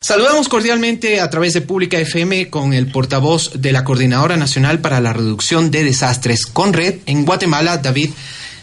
Saludamos cordialmente a través de Pública FM con el portavoz de la Coordinadora Nacional para la Reducción de Desastres, CONRED, en Guatemala, David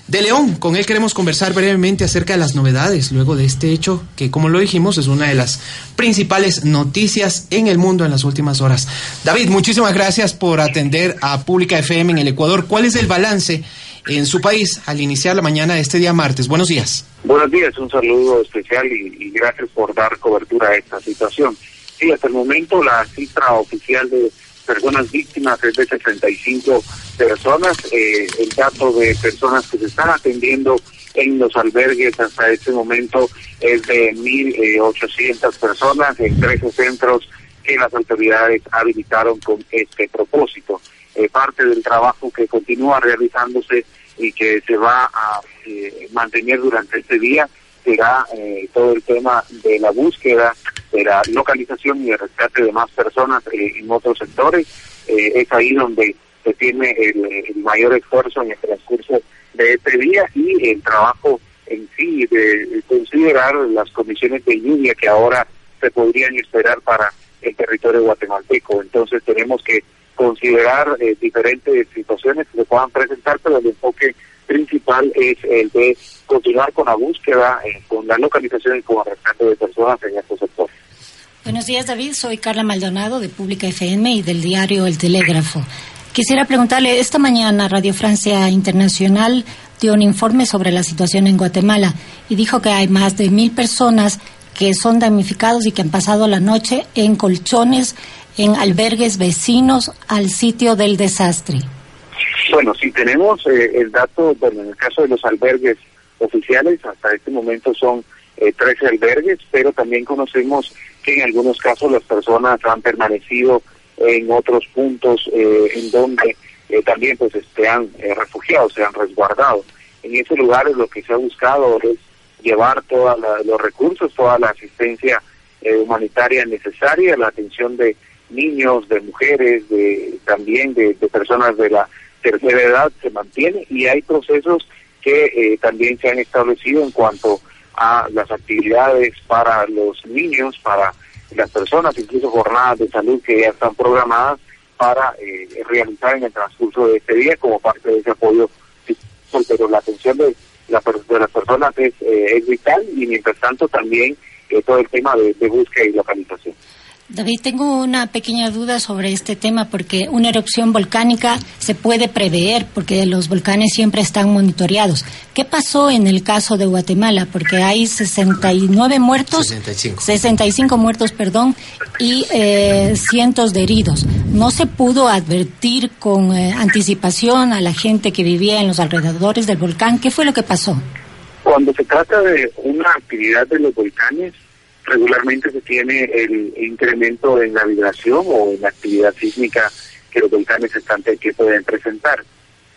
de León. Con él queremos conversar brevemente acerca de las novedades luego de este hecho que, como lo dijimos, es una de las principales noticias en el mundo en las últimas horas. David, muchísimas gracias por atender a Pública FM en el Ecuador. ¿Cuál es el balance en su país al iniciar la mañana de este día martes? Buenos días. Buenos días, un saludo especial y, gracias por dar cobertura a esta situación. Sí, hasta el momento la cifra oficial de personas víctimas es de 65 personas. Eh, el dato de personas que se están atendiendo en los albergues hasta este momento es de 1.800 personas en 13 centros que las autoridades habilitaron con este propósito. Eh, parte del trabajo que continúa realizándose y que se va a eh, mantener durante este día será eh, todo el tema de la búsqueda, de la localización y el rescate de más personas eh, en otros sectores. es ahí donde se tiene el, mayor esfuerzo en el transcurso de este día y el trabajo en sí de considerar las condiciones de lluvia que ahora se podrían esperar para el territorio guatemalteco. Entonces tenemos que considerar eh, diferentes situaciones que se puedan presentar, pero el enfoque principal es el de continuar con la búsqueda, eh, con la localización y con el rescate de personas en estos sectores. Buenos días, David. Soy Carla Maldonado de Pública FM y del diario El Telégrafo. Quisiera preguntarle, esta mañana Radio Francia Internacional dio un informe sobre la situación en Guatemala y dijo que hay más de mil personas que son damnificados y que han pasado la noche en colchones en albergues vecinos al sitio del desastre? Bueno, si tenemos eh, el dato, bueno, en el caso de los albergues oficiales, hasta este momento son eh, 13 albergues, pero también conocemos que en algunos casos las personas han permanecido en otros puntos eh, en donde eh, también pues se han refugiado, se han resguardado. En ese lugar lo que se ha buscado es llevar todos los recursos, toda la asistencia humanitaria necesaria, la atención de niños, de mujeres, de también de, personas de la tercera edad se mantiene y hay procesos que eh, también se han establecido en cuanto a las actividades para los niños, para las personas, incluso jornadas de salud que ya están programadas para eh, realizar en el transcurso de este día como parte de ese apoyo. Pero la atención de, la, de las personas es, eh, es vital y mientras tanto también todo el tema de búsqueda y localización. David, tengo una pequeña duda sobre este tema porque una erupción volcánica se puede prever porque los volcanes siempre están monitoreados. ¿Qué pasó en el caso de Guatemala? Porque hay 69 muertos, 65, 65 muertos, perdón, y eh, cientos de heridos. ¿No se pudo advertir con eh, anticipación a la gente que vivía en los alrededores del volcán? ¿Qué fue lo que pasó? Cuando se trata de una actividad de los volcanes, regularmente se tiene el incremento en la vibración o en la actividad sísmica que los volcanes estantes que pueden presentar.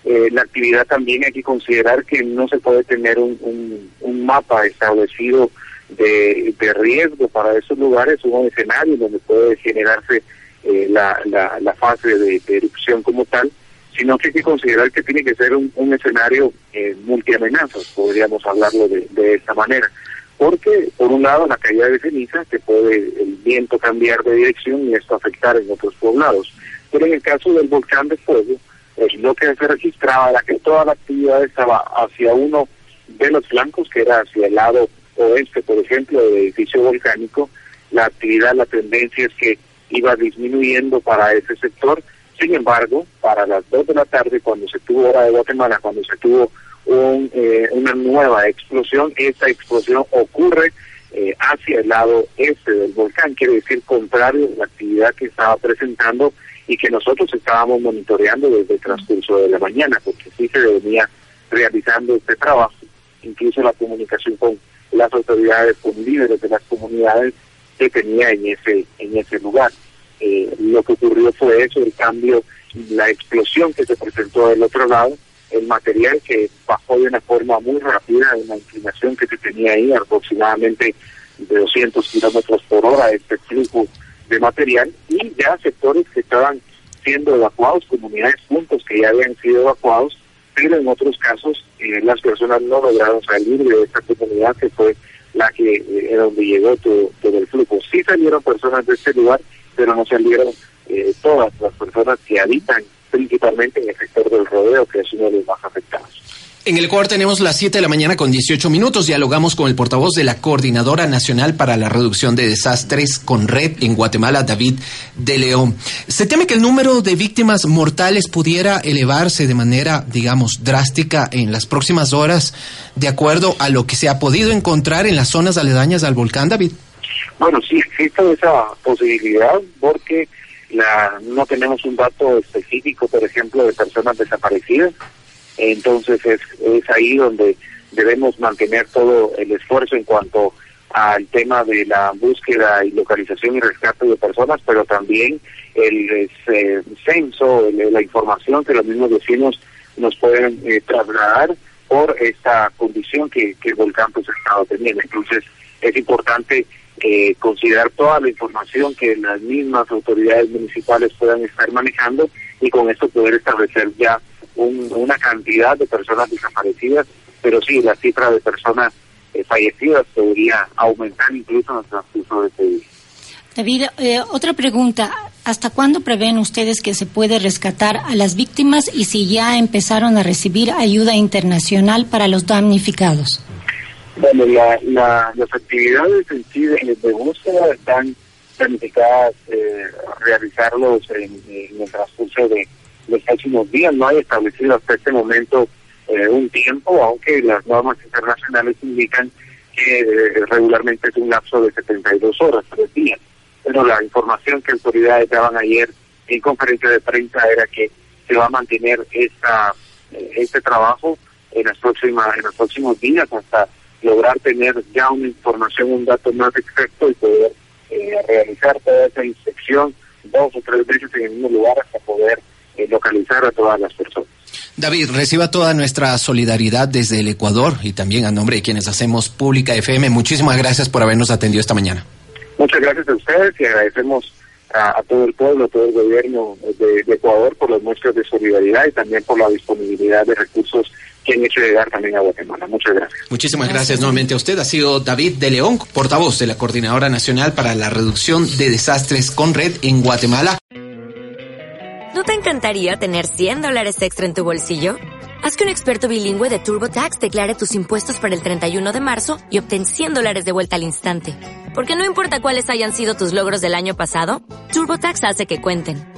Eh, la actividad también hay que considerar que no se puede tener un, un, mapa establecido de, de, riesgo para esos lugares, un escenario donde puede generarse eh, la, la, fase de, erupción como tal, sino que hay que considerar que tiene que ser un, un escenario eh, multiamenazas, podríamos hablarlo de, de esta manera porque por un lado la caída de ceniza que puede el viento cambiar de dirección y esto afectar en otros poblados. Pero en el caso del volcán de fuego, lo que se registraba era que toda la actividad estaba hacia uno de los flancos, que era hacia el lado oeste, por ejemplo, del edificio volcánico. La actividad, la tendencia es que iba disminuyendo para ese sector. Sin embargo, para las dos de la tarde, cuando se tuvo hora de Guatemala, cuando se tuvo eh, una nueva explosión. Esta explosión ocurre eh, hacia el lado este del volcán, quiere decir contrario a la actividad que estaba presentando y que nosotros estábamos monitoreando desde el transcurso de la mañana, porque sí se venía realizando este trabajo, incluso la comunicación con las autoridades, con líderes de las comunidades que tenía en ese, en ese lugar. eh, lo que ocurrió fue eso, el cambio, la explosión que se presentó del otro lado, el material que bajó de una forma muy rápida, una inclinación que se tenía ahí aproximadamente de 200 kilómetros por hora, este flujo de material, y ya sectores que estaban siendo evacuados, comunidades puntos que ya habían sido evacuados, pero en otros casos eh, las personas no lograron salir de esta comunidad que fue la que eh, donde llegó todo, todo, el flujo. Sí salieron personas de este lugar, pero no salieron eh, todas las personas que habitan principalmente en el sector del rodeo, que es uno de los más afectados. En el Ecuador tenemos las 7 de la mañana con 18 minutos. Dialogamos con el portavoz de la Coordinadora Nacional para la Reducción de Desastres con Red en Guatemala, David de León. Se teme que el número de víctimas mortales pudiera elevarse de manera, digamos, drástica en las próximas horas, de acuerdo a lo que se ha podido encontrar en las zonas aledañas al volcán, David. Bueno, sí existe esa posibilidad porque la, no tenemos un dato específico, por ejemplo, de personas desaparecidas entonces es, es ahí donde debemos mantener todo el esfuerzo en cuanto al tema de la búsqueda y localización y rescate de personas, pero también el eh, censo, la información que los mismos vecinos nos pueden eh, trasladar por esta condición que, que el volcán pues ha estado teniendo. Entonces es importante eh, considerar toda la información que las mismas autoridades municipales puedan estar manejando y con esto poder establecer ya una cantidad de personas desaparecidas, pero sí, la cifra de personas eh, fallecidas podría aumentar incluso en el transcurso de este día. David, eh, otra pregunta. ¿Hasta cuándo prevén ustedes que se puede rescatar a las víctimas y si ya empezaron a recibir ayuda internacional para los damnificados? Bueno, la, las actividades en sí de, búsqueda están planificadas eh, realizarlos en, en, el transcurso de, los próximos días. No hay establecido hasta este momento eh, un tiempo, aunque las normas internacionales indican que eh, regularmente es un lapso de 72 horas, tres días. Pero la información que autoridades daban ayer en conferencia de prensa era que se va a mantener esta eh, este trabajo en las próximas en los próximos días hasta lograr tener ya una información, un dato más exacto y poder realizar toda esa inspección dos o tres veces en el mismo lugar hasta poder eh, localizar a todas las personas. David, reciba toda nuestra solidaridad desde el Ecuador y también a nombre de quienes hacemos Pública FM. Muchísimas gracias por habernos atendido esta mañana. Muchas gracias a ustedes y agradecemos a, todo el pueblo, a todo el gobierno de, Ecuador por las muestras de solidaridad y también por la disponibilidad de recursos que han hecho llegar también a Guatemala. Muchas gracias. Muchísimas gracias, gracias nuevamente a usted. Ha sido David de León, portavoz de la Coordinadora Nacional para la Reducción de Desastres con Red en Guatemala. ¿No te encantaría tener 100 dólares extra en tu bolsillo? Haz que un experto bilingüe de TurboTax declare tus impuestos para el 31 de marzo y obtén 100 dólares de vuelta al instante. Porque no importa cuáles hayan sido tus logros del año pasado, TurboTax hace que cuenten.